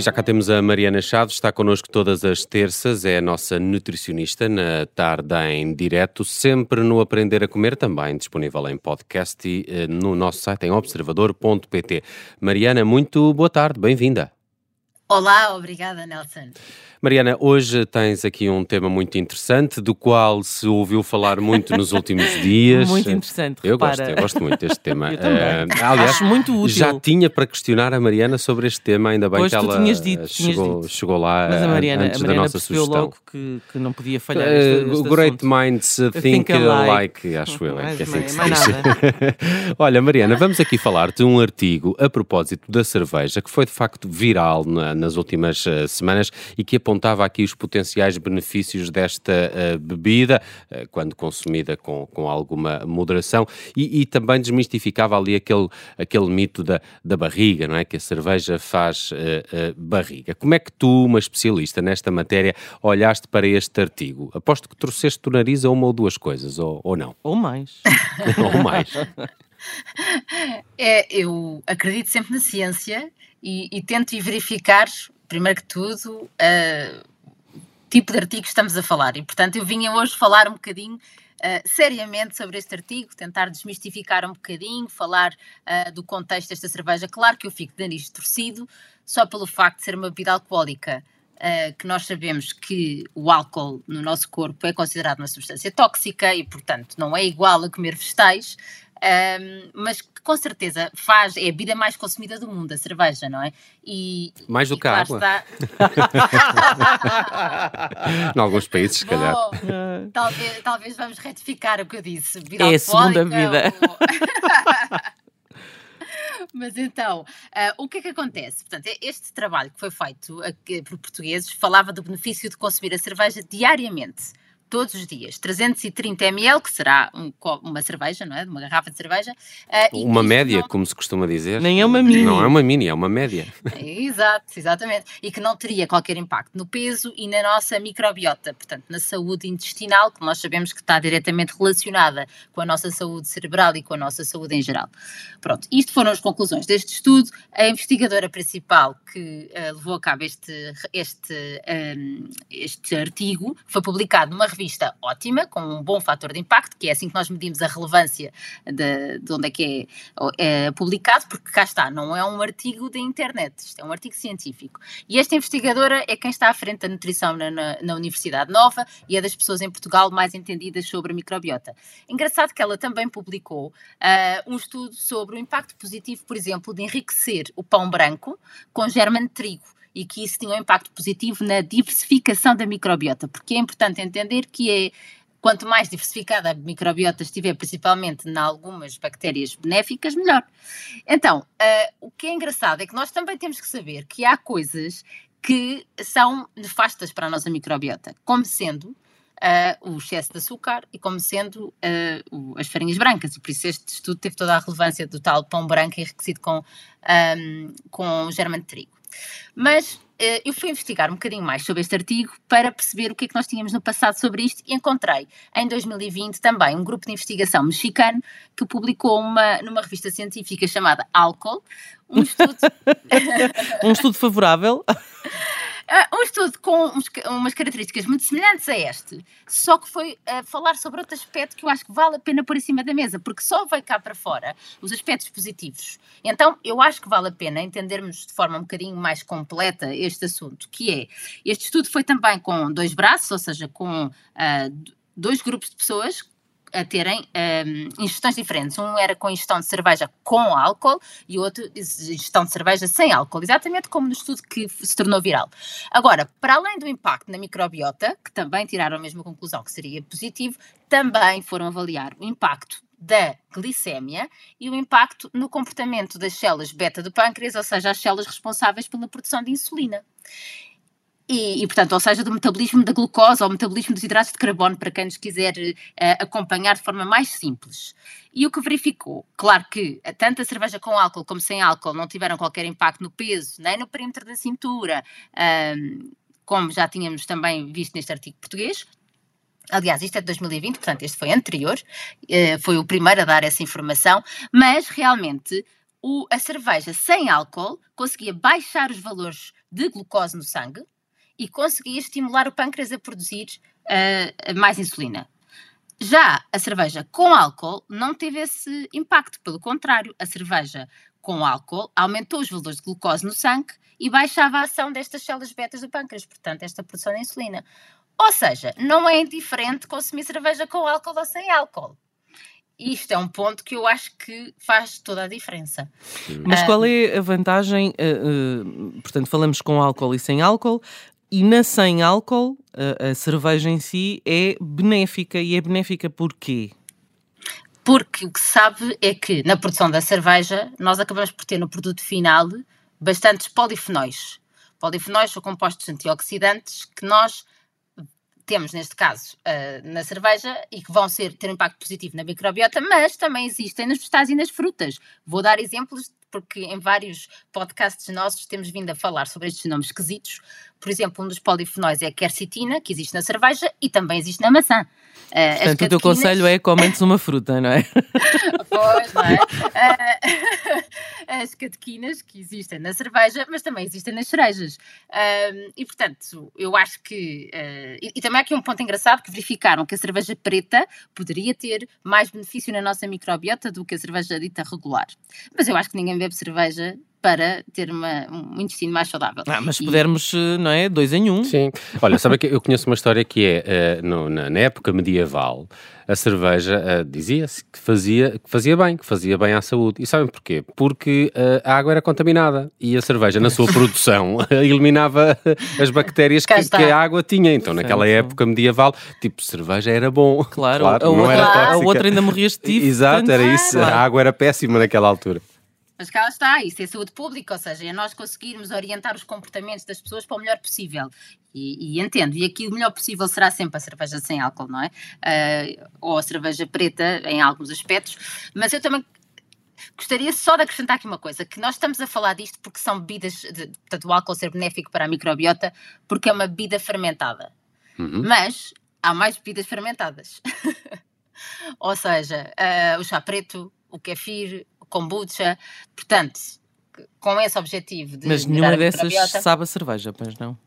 E já cá temos a Mariana Chaves, está connosco todas as terças, é a nossa nutricionista na tarde em direto, sempre no Aprender a Comer, também disponível em podcast e eh, no nosso site em observador.pt. Mariana, muito boa tarde, bem-vinda. Olá, obrigada, Nelson. Mariana, hoje tens aqui um tema muito interessante, do qual se ouviu falar muito nos últimos dias. Muito interessante, Eu repara. gosto, eu gosto muito deste tema. Eu também. Eh, aliás, Acho muito útil. já tinha para questionar a Mariana sobre este tema, ainda bem Pois, que ela tinhas dito, tinhas chegou, dito. chegou lá Mas a eh, Mariana, antes a da Mariana nossa percebeu sugestão. logo que, que não podia falhar Eh, neste, neste great assunto. minds uh, think, Think alike, alike. acho eu, é Mais- que é assim que se mais diz. nada. Olha, Mariana, vamos aqui falar de um artigo a propósito da cerveja que foi de facto viral na- nas últimas eh, semanas e que apontava aqui os potenciais benefícios desta eh, bebida, eh, quando consumida com, com alguma moderação, e, e também desmistificava ali aquele, aquele mito da, da barriga, não é? Que a cerveja faz barriga. Como é que tu, uma especialista nesta matéria, olhaste para este artigo? Aposto que trouxeste do nariz a uma ou duas coisas, ou, ou não? Ou mais. ou mais. É, eu acredito sempre na ciência e, e tento ir verificar, primeiro que tudo, uh, tipo de artigo que estamos a falar. E, portanto, eu vinha hoje falar um bocadinho uh, seriamente sobre este artigo, tentar desmistificar um bocadinho, falar uh, do contexto desta cerveja. Claro que eu fico de nariz torcido, só pelo facto de ser uma bebida alcoólica. Uh, que nós sabemos que o álcool no nosso corpo é considerado uma substância tóxica e, portanto, não é igual a comer vegetais, um, mas que com certeza faz, é a bebida mais consumida do mundo, a cerveja, não é? E, Mais do e que a água. está- em alguns países, se calhar. Bom, talvez, talvez vamos retificar o que eu disse. bebida É a segunda vida. ou- Mas então, ah, o que é que acontece? Portanto, este trabalho que foi feito aqui por portugueses falava do benefício de consumir a cerveja diariamente. Todos os dias, 330 ml, que será um uma cerveja, não é? Uma garrafa de cerveja. e Uma média, não- como se costuma dizer. Nem é uma mini. Não é uma mini, é uma média. Exato, exatamente. E que não teria qualquer impacto no peso e na nossa microbiota, portanto, na saúde intestinal, que nós sabemos que está diretamente relacionada com a nossa saúde cerebral e com a nossa saúde em geral. Pronto, isto foram as conclusões deste estudo. A investigadora principal que eh, levou a cabo este, este, ehm, este artigo foi publicado numa revista ótima, com um bom fator de impacto, que é assim que nós medimos a relevância de, de onde é que é, é publicado, porque cá está, não é um artigo da internet, isto é um artigo científico. E esta investigadora é quem está à frente da nutrição na, na, na Universidade Nova e é das pessoas em Portugal mais entendidas sobre a microbiota. Engraçado que ela também publicou ah, um estudo sobre o impacto positivo, por exemplo, de enriquecer o pão branco com germe de trigo e que isso tinha um impacto positivo na diversificação da microbiota, porque é importante entender que é quanto mais diversificada a microbiota estiver, principalmente em algumas bactérias benéficas, melhor. Então, ah, o que é engraçado é que nós também temos que saber que há coisas que são nefastas para a nossa microbiota, como sendo ah, o excesso de açúcar e como sendo o- as farinhas brancas. E por isso este estudo teve toda a relevância do tal pão branco enriquecido com, ahm, com germe de trigo. Mas eh, eu fui investigar um bocadinho mais sobre este artigo para perceber o que é que nós tínhamos no passado sobre isto e encontrei em 2020 também um grupo de investigação mexicano que publicou uma, numa revista científica chamada Álcool um estudo Um estudo favorável. Ah, um estudo com umas características muito semelhantes a este, só que foi ah, falar sobre outro aspecto que eu acho que vale a pena pôr em cima da mesa, porque só veio cá para fora os aspectos positivos. Então, eu acho que vale a pena entendermos de forma um bocadinho mais completa este assunto, que é, este estudo foi também com dois braços, ou seja, com d- dois grupos de pessoas a terem ahm, ingestões diferentes. Um era com ingestão de cerveja com álcool e outro ingestão de cerveja sem álcool, exatamente como no estudo que se tornou viral. Agora, para além do impacto na microbiota, que também tiraram a mesma conclusão que seria positivo, também foram avaliar o impacto da glicémia e o impacto no comportamento das células beta do pâncreas, ou seja, as células responsáveis pela produção de insulina. E, e, portanto, ou seja, do metabolismo da glucose ou metabolismo dos hidratos de carbono, para quem nos quiser eh, acompanhar de forma mais simples. E o que verificou? Claro que eh, tanto a cerveja com álcool como sem álcool não tiveram qualquer impacto no peso, nem no perímetro da cintura, ahm, como já tínhamos também visto neste artigo português. Aliás, isto é de 2020, portanto, este foi anterior, eh, foi o primeiro a dar essa informação, mas realmente o, a cerveja sem álcool conseguia baixar os valores de glucose no sangue e conseguia estimular o pâncreas a produzir uh, mais insulina. Já a cerveja com álcool não teve esse impacto, pelo contrário, a cerveja com álcool aumentou os valores de glucose no sangue e baixava a ação destas células betas do pâncreas, portanto, esta produção de insulina. Ou seja, não é indiferente consumir cerveja com álcool ou sem álcool. Isto é um ponto que eu acho que faz toda a diferença. Mas qual é a vantagem? Uh, portanto, falamos com álcool e sem álcool. E na sem álcool, a, a cerveja em si é benéfica. E é benéfica porquê? Porque o que se sabe é que na produção da cerveja nós acabamos por ter no produto final bastantes polifenóis. Polifenóis são compostos antioxidantes que nós temos neste caso uh, na cerveja e que vão ser, ter impacto positivo na microbiota, mas também existem nos vegetais e nas frutas. Vou dar exemplos porque em vários podcasts nossos temos vindo a falar sobre estes nomes esquisitos. Por exemplo, um dos polifenóis é a quercetina, que existe na cerveja e também existe na maçã. Uh, Portanto, o teu conselho é comentes uma fruta, não é? pois, não é? Uh, as catequinas que existem na cerveja, mas também existem nas cerejas. Uh, e, portanto, eu acho que... E, e, também há aqui um ponto engraçado que verificaram que a cerveja preta poderia ter mais benefício na nossa microbiota do que a cerveja dita regular. Mas eu acho que ninguém bebe cerveja para ter uma, um intestino mais saudável. Ah, mas se pudermos, eh, não é? Dois em um. Sim. Olha, sabe que eu conheço uma história que é, uh, no, na, na, época medieval, a cerveja uh, dizia-se que fazia, que fazia bem, que fazia bem à saúde. E sabem porquê? Porque uh, a água era contaminada e a cerveja, na sua produção, eliminava as bactérias que, que, a água tinha. Então, naquela sim, época medieval, tipo, cerveja era bom. Claro, claro a, não outra, era tóxica. a outra ainda morrias de tifo. Exato, era isso. Claro. A água era péssima naquela altura. Mas cá está, isso é saúde pública, ou seja, é nós conseguirmos orientar os comportamentos das pessoas para o melhor possível. E, e entendo, e aqui o melhor possível será sempre a cerveja sem álcool, não é? Uh, ou a cerveja preta em alguns aspectos, mas eu também gostaria só de acrescentar aqui uma coisa, que nós estamos a falar disto porque são bebidas, de, portanto o álcool ser benéfico para a microbiota, porque é uma bebida fermentada. Uhum. Mas há mais bebidas fermentadas. ou seja, uh, o chá preto, o kefir, kombucha, portanto, com esse objetivo de. Mas nenhuma dessas sabe a cerveja, pois não?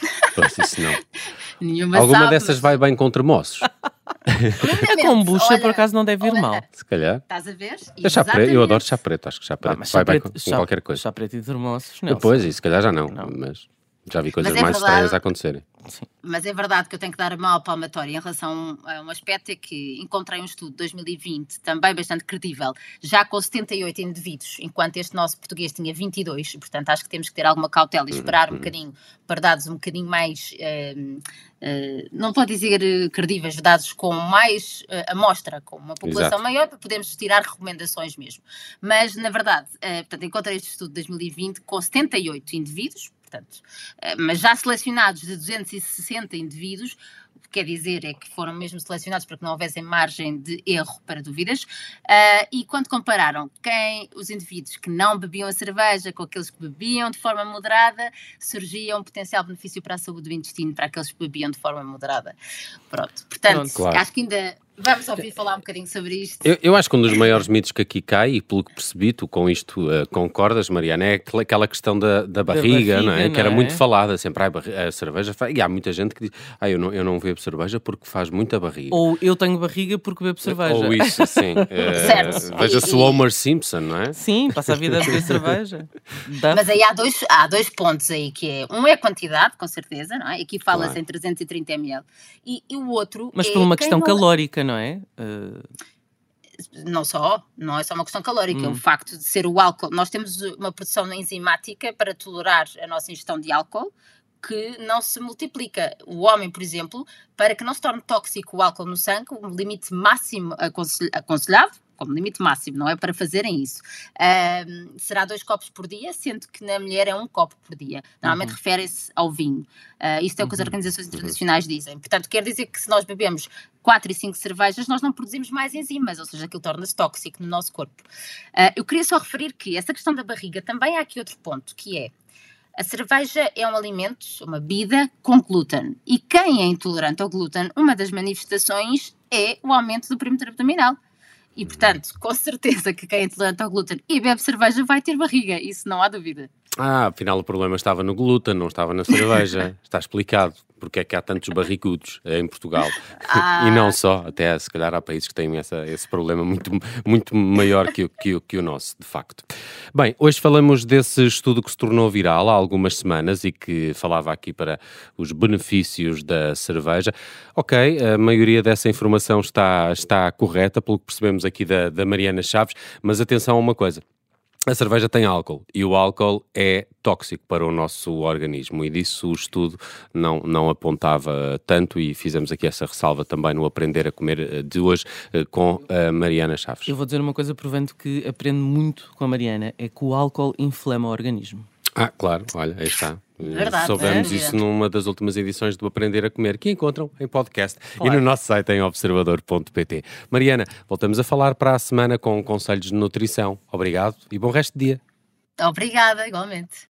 Pois isso não. Nenhuma Alguma sabe, dessas mas... vai bem com termossos. a kombucha, por acaso, não deve ir mal. Se calhar. Estás a ver? Chá preto, eu adoro chá preto, acho que chá preto ah, vai preto, bem com, com qualquer coisa. Chá preto e termossos, não. Depois, isso, se calhar já não, não. mas. Já vi coisas é mais verdade, estranhas a acontecerem. Sim. Mas é verdade que eu tenho que dar uma palmatória em relação a um aspecto é que encontrei um estudo de 2020, também bastante credível, já com 78 indivíduos, enquanto este nosso português tinha 22, portanto acho que temos que ter alguma cautela e esperar uhum. um bocadinho para dados um bocadinho mais, uh, uh, não vou dizer credíveis, dados com mais uh, amostra, com uma população Exato. maior, para podermos tirar recomendações mesmo. Mas, na verdade, portanto, encontrei este estudo de 2020 com 78 indivíduos, portanto, eh, mas já selecionados de 260 indivíduos, o que quer dizer é que foram mesmo selecionados para que não houvesse margem de erro para dúvidas, uh, e quando compararam quem, os indivíduos que não bebiam a cerveja com aqueles que bebiam de forma moderada, surgia um potencial benefício para a saúde do intestino para aqueles que bebiam de forma moderada. Pronto, portanto, Pronto, claro. acho que ainda Vamos ouvir falar um bocadinho sobre isto. Eu, eu, acho que um dos maiores mitos que aqui cai, e pelo que percebi, tu com isto uh, concordas, Mariana, é aquela questão da, da, barriga, da barriga, não é? Não que era é? muito falada sempre. a cerveja, e há muita gente que diz, ah, eu não, eu não bebo cerveja porque faz muita barriga. Ou eu tenho barriga porque bebo cerveja. Ou isso, sim. uh, certo. Veja-se o Homer Simpson, não é? Sim, passa a vida a beber cerveja. Mas aí há dois, há dois pontos aí, que é, um é a quantidade, com certeza, não é? Aqui fala-se claro. em 330 ml. E, e o outro Mas é por uma questão não... calórica, não é? Uh não só, não é só uma questão calórica, hum. é o hum. facto de ser o álcool. Nós temos uma produção enzimática para tolerar a nossa ingestão de álcool que não se multiplica. O homem, por exemplo, para que não se torne tóxico o álcool no sangue, um limite máximo aconselhado como limite máximo, não é para fazerem isso. Uh, será dois copos por dia, sendo que na mulher é um copo por dia. Normalmente uhum. refere-se ao vinho. Uh, isto é o que as uhum. organizações uhum. internacionais dizem. Portanto, quer dizer que se nós bebemos 4 e 5 cervejas, nós não produzimos mais enzimas, ou seja, aquilo torna-se tóxico no nosso corpo. Uh, eu queria só referir que essa questão da barriga também há aqui outro ponto, que é a cerveja é um alimento, uma bebida com glúten. E quem é intolerante ao glúten, uma das manifestações é o aumento do perímetro abdominal. E, portanto, com certeza que quem é intolerante ao glúten e bebe cerveja vai ter barriga, isso não há dúvida. Ah, afinal o problema estava no glúten, não estava na cerveja. Está explicado porque é que há tantos barricudos em Portugal. Ah. E não só, até se calhar há países que têm essa, esse problema muito, muito maior que, que, que o nosso, de facto. Bem, hoje falamos desse estudo que se tornou viral há algumas semanas e que falava aqui para os benefícios da cerveja. Ok, a maioria dessa informação está, está correta, pelo que percebemos aqui da, da Mariana Chaves, mas atenção a uma coisa. A cerveja tem álcool e o álcool é tóxico para o nosso organismo e disso o estudo não, não apontava tanto e fizemos aqui essa ressalva também no Aprender a Comer eh, de hoje eh, com a Mariana Chaves. Eu vou dizer uma coisa provando que aprendo muito com a Mariana, é que o álcool inflama o organismo. Ah, claro, olha, aí está. Verdade, Soubemos é isso numa das últimas edições do Aprender a Comer, que encontram em podcast claro. e no nosso site em observador.pt. Mariana, voltamos a falar para a semana com conselhos de nutrição. Obrigado e bom resto de dia. Obrigada, igualmente.